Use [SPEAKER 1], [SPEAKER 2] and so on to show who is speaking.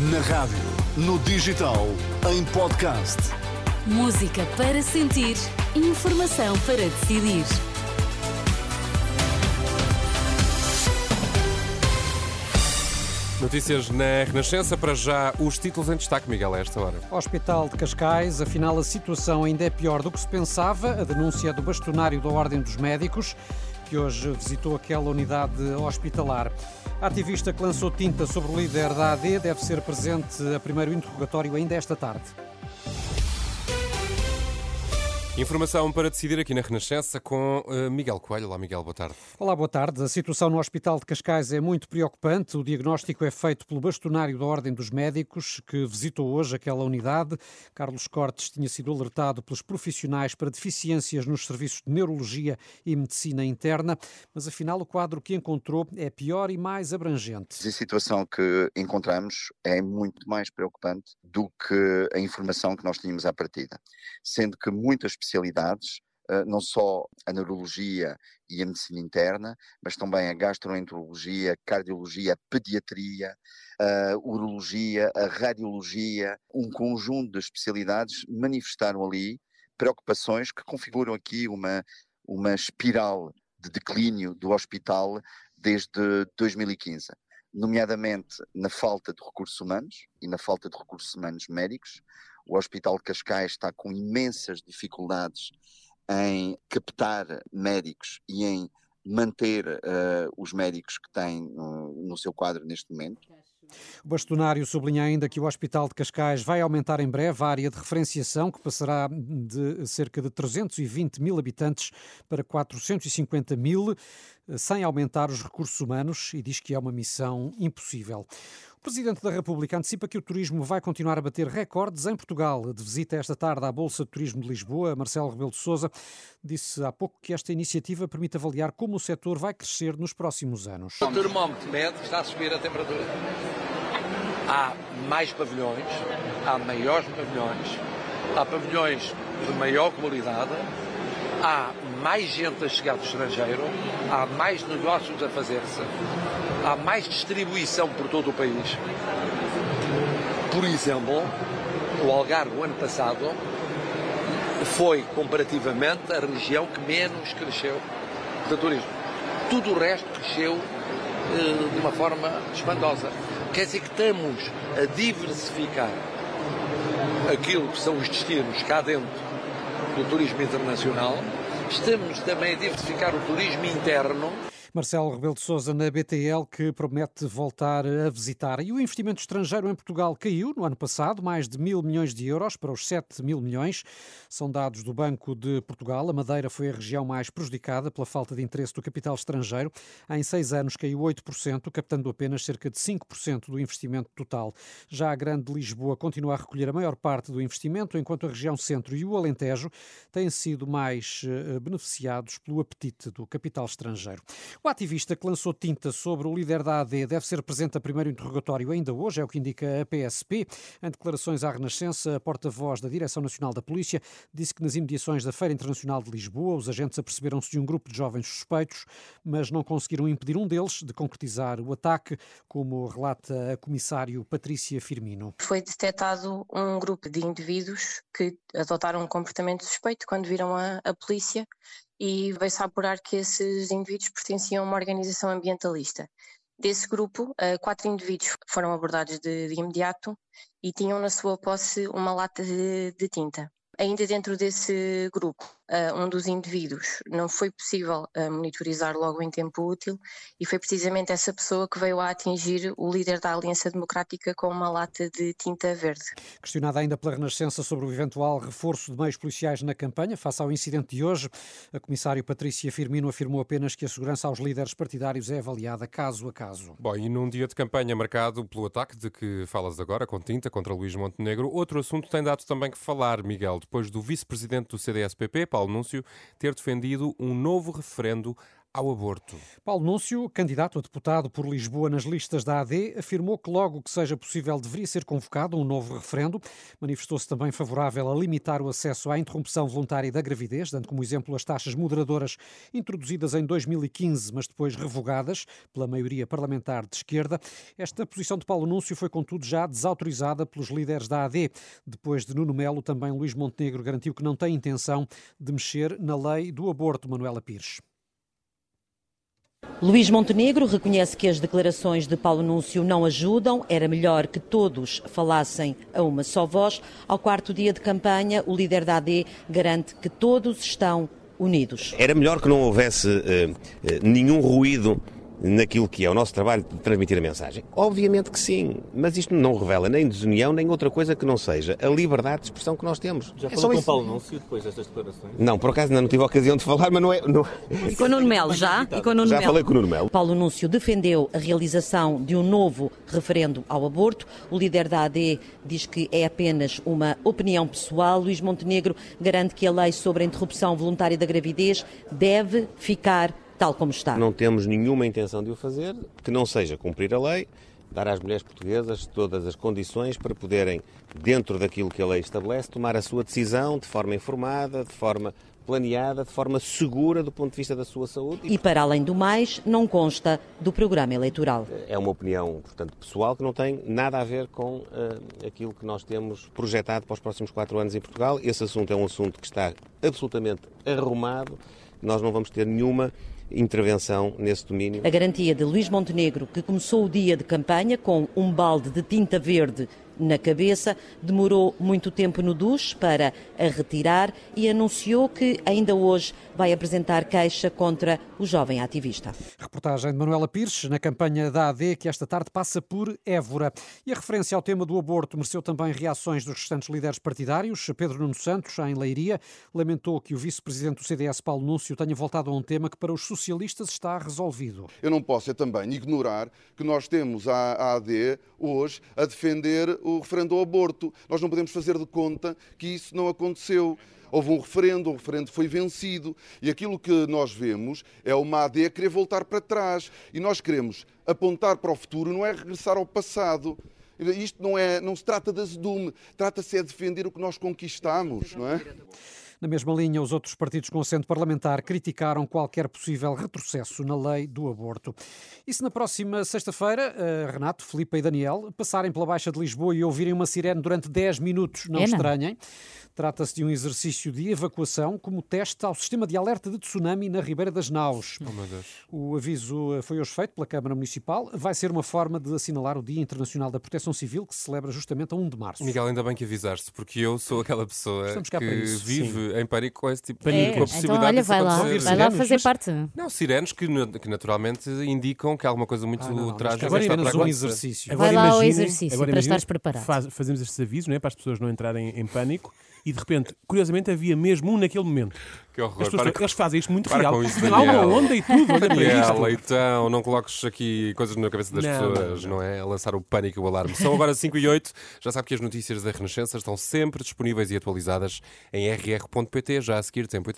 [SPEAKER 1] Na rádio, no digital, em podcast.
[SPEAKER 2] Música para sentir, informação para decidir.
[SPEAKER 3] Notícias na Renascença, para já os títulos em destaque, Miguel, a esta hora.
[SPEAKER 4] Hospital de Cascais, afinal a situação ainda é pior do que se pensava. A denúncia do bastonário da Ordem dos Médicos, que hoje visitou aquela unidade hospitalar. A ativista que lançou tinta sobre o líder da AD deve ser presente a primeiro interrogatório ainda esta tarde.
[SPEAKER 3] Informação para decidir aqui na Renascença com uh, Miguel Coelho. Olá, Miguel, boa tarde.
[SPEAKER 4] Olá, boa tarde. A situação no Hospital de Cascais é muito preocupante. O diagnóstico é feito pelo bastonário da Ordem dos Médicos, que visitou hoje aquela unidade. Carlos Cortes tinha sido alertado pelos profissionais para deficiências nos serviços de neurologia e medicina interna, mas afinal o quadro que encontrou é pior e mais abrangente.
[SPEAKER 5] A situação que encontramos é muito mais preocupante do que a informação que nós tínhamos à partida, sendo que muitas especialidades, eh, não só a neurologia e a medicina interna, mas também a gastroenterologia, cardiologia, pediatria, a urologia, a radiologia, um conjunto de especialidades manifestaram ali preocupações que configuram aqui uma, uma espiral de declínio do hospital desde 2015 nomeadamente na falta de recursos humanos e na falta de recursos humanos médicos, o Hospital de Cascais está com imensas dificuldades em captar médicos e em manter uh, os médicos que tem uh, no seu quadro neste momento.
[SPEAKER 4] O bastonário sublinha ainda que o Hospital de Cascais vai aumentar em breve a área de referenciação, que passará de cerca de 320 mil habitantes para 450 mil, sem aumentar os recursos humanos, e diz que é uma missão impossível. O Presidente da República antecipa que o turismo vai continuar a bater recordes em Portugal. De visita esta tarde à Bolsa de Turismo de Lisboa, Marcelo Rebelo de Sousa disse há pouco que esta iniciativa permite avaliar como o setor vai crescer nos próximos anos.
[SPEAKER 6] O termómetro mede está a subir a temperatura. Há mais pavilhões, há maiores pavilhões, há pavilhões de maior qualidade, há mais gente a chegar do estrangeiro, há mais negócios a fazer-se, há mais distribuição por todo o país. Por exemplo, o Algarve, o ano passado, foi comparativamente a região que menos cresceu de turismo. Tudo o resto cresceu eh, de uma forma espantosa. Quer dizer que estamos a diversificar aquilo que são os destinos cá dentro do turismo internacional, estamos também a diversificar o turismo interno
[SPEAKER 4] Marcelo Rebelo de Sousa na BTL que promete voltar a visitar. E o investimento estrangeiro em Portugal caiu no ano passado, mais de mil milhões de euros para os 7 mil milhões. São dados do Banco de Portugal. A Madeira foi a região mais prejudicada pela falta de interesse do capital estrangeiro. Em seis anos caiu 8%, captando apenas cerca de 5% do investimento total. Já a Grande Lisboa continua a recolher a maior parte do investimento, enquanto a região centro e o Alentejo têm sido mais eh, beneficiados pelo apetite do capital estrangeiro. O ativista que lançou tinta sobre o líder da AD deve ser presente a primeiro interrogatório ainda hoje, é o que indica a PSP. Em declarações à Renascença, a porta-voz da Direção Nacional da Polícia disse que nas imediações da Feira Internacional de Lisboa, os agentes aperceberam-se de um grupo de jovens suspeitos, mas não conseguiram impedir um deles de concretizar o ataque, como relata a comissário Patrícia Firmino.
[SPEAKER 7] Foi detectado um grupo de indivíduos que adotaram um comportamento suspeito quando viram a, a polícia e veio-se apurar que esses indivíduos pertenciam a uma organização ambientalista. Desse grupo, eh, quatro indivíduos foram abordados de, de imediato e tinham na sua posse uma lata de, de tinta. Ainda dentro desse grupo, uh, um dos indivíduos não foi possível uh, monitorizar logo em tempo útil e foi precisamente essa pessoa que veio a atingir o líder da Aliança Democrática com uma lata de tinta verde.
[SPEAKER 4] Questionada ainda pela Renascença sobre o eventual reforço de meios policiais na campanha, face ao incidente de hoje, a comissária Patrícia Firmino afirmou apenas que a segurança aos líderes partidários é avaliada caso a caso.
[SPEAKER 3] Bom, e num dia de campanha marcado pelo ataque de que falas agora, com tinta, contra Luís Montenegro, outro assunto tem dado também que falar, Miguel, depois do vice-presidente do CDS-PP, Paulo Núncio, ter defendido um novo referendo ao aborto.
[SPEAKER 4] Paulo Núncio, candidato a deputado por Lisboa nas listas da AD, afirmou que logo que seja possível deveria ser convocado um novo referendo. Manifestou-se também favorável a limitar o acesso à interrupção voluntária da gravidez, dando como exemplo as taxas moderadoras introduzidas em 2015, mas depois revogadas pela maioria parlamentar de esquerda. Esta posição de Paulo Núncio foi, contudo, já desautorizada pelos líderes da AD. Depois de Nuno Melo, também Luís Montenegro garantiu que não tem intenção de mexer na lei do aborto, Manuela Pires.
[SPEAKER 8] Luís Montenegro reconhece que as declarações de Paulo Núncio não ajudam, era melhor que todos falassem a uma só voz. Ao quarto dia de campanha, o líder da AD garante que todos estão unidos.
[SPEAKER 9] Era melhor que não houvesse uh, uh, nenhum ruído naquilo que é o nosso trabalho de transmitir a mensagem? Obviamente que sim, mas isto não revela nem desunião, nem outra coisa que não seja a liberdade de expressão que nós temos.
[SPEAKER 10] Já é falou com isso. Paulo Núncio depois destas declarações?
[SPEAKER 9] Não, por acaso ainda não tive a ocasião de falar, mas não é... Não...
[SPEAKER 8] E com o Nuno Melo, já? E com o Nuno
[SPEAKER 9] já falei com o Nuno Melo.
[SPEAKER 8] Paulo Núncio defendeu a realização de um novo referendo ao aborto. O líder da AD diz que é apenas uma opinião pessoal. Luís Montenegro garante que a lei sobre a interrupção voluntária da gravidez deve ficar tal como está.
[SPEAKER 9] Não temos nenhuma intenção de o fazer, que não seja cumprir a lei, dar às mulheres portuguesas todas as condições para poderem, dentro daquilo que a lei estabelece, tomar a sua decisão de forma informada, de forma planeada, de forma segura do ponto de vista da sua saúde.
[SPEAKER 8] E para além do mais, não consta do programa eleitoral.
[SPEAKER 9] É uma opinião, portanto, pessoal que não tem nada a ver com uh, aquilo que nós temos projetado para os próximos quatro anos em Portugal. Esse assunto é um assunto que está absolutamente arrumado. Nós não vamos ter nenhuma intervenção nesse domínio.
[SPEAKER 8] A garantia de Luís Montenegro, que começou o dia de campanha com um balde de tinta verde na cabeça, demorou muito tempo no duche para a retirar e anunciou que ainda hoje vai apresentar queixa contra o jovem ativista.
[SPEAKER 4] Reportagem de Manuela Pires na campanha da AD que esta tarde passa por Évora. E a referência ao tema do aborto mereceu também reações dos restantes líderes partidários. Pedro Nuno Santos, em Leiria, lamentou que o vice-presidente do CDS, Paulo Núncio, tenha voltado a um tema que para os socialistas está resolvido.
[SPEAKER 11] Eu não posso é também ignorar que nós temos a AD hoje a defender o referendo ao aborto. Nós não podemos fazer de conta que isso não aconteceu. Houve um referendo, o referendo foi vencido e aquilo que nós vemos é uma AD querer voltar para trás. E nós queremos apontar para o futuro, não é regressar ao passado. Isto não, é, não se trata de azedume, trata-se é de defender o que nós conquistamos, não é?
[SPEAKER 4] Na mesma linha, os outros partidos com assento parlamentar criticaram qualquer possível retrocesso na lei do aborto. E se na próxima sexta-feira, uh, Renato, Filipe e Daniel passarem pela Baixa de Lisboa e ouvirem uma sirene durante 10 minutos, não é estranhem. Trata-se de um exercício de evacuação como teste ao sistema de alerta de tsunami na Ribeira das Naus.
[SPEAKER 3] Oh,
[SPEAKER 4] o aviso eh, foi hoje feito pela Câmara Municipal. Vai ser uma forma de assinalar o Dia Internacional da Proteção Civil, que se celebra justamente a 1 de março.
[SPEAKER 3] Miguel, ainda bem que avisaste, porque eu sou aquela pessoa que vive
[SPEAKER 4] Sim.
[SPEAKER 3] Em pânico com esse tipo
[SPEAKER 12] de
[SPEAKER 3] é,
[SPEAKER 12] com a possibilidade então, olha, vai lá, vai lá fazer parte.
[SPEAKER 3] Não, sirenes que, que naturalmente indicam que há alguma coisa muito
[SPEAKER 4] ah, não,
[SPEAKER 3] trágica
[SPEAKER 4] agora
[SPEAKER 3] está
[SPEAKER 4] para um exercício.
[SPEAKER 12] Agora vai lá ao exercício agora para estares preparado.
[SPEAKER 10] Faz, fazemos estes avisos não é, para as pessoas não entrarem em pânico e de repente, curiosamente, havia mesmo um naquele momento.
[SPEAKER 3] Que horror.
[SPEAKER 10] Pessoas,
[SPEAKER 3] para
[SPEAKER 10] eles fazem isto muito
[SPEAKER 3] para
[SPEAKER 10] real. Há uma onda e tudo. Olha
[SPEAKER 3] Daniel, Leitão, não coloques aqui coisas na cabeça das
[SPEAKER 10] não,
[SPEAKER 3] pessoas, não, não. não, é? A lançar o pânico e o alarme. São agora 5 e 8. Já sabe que as notícias da Renascença estão sempre disponíveis e atualizadas em rr.pt, já a seguir tempo e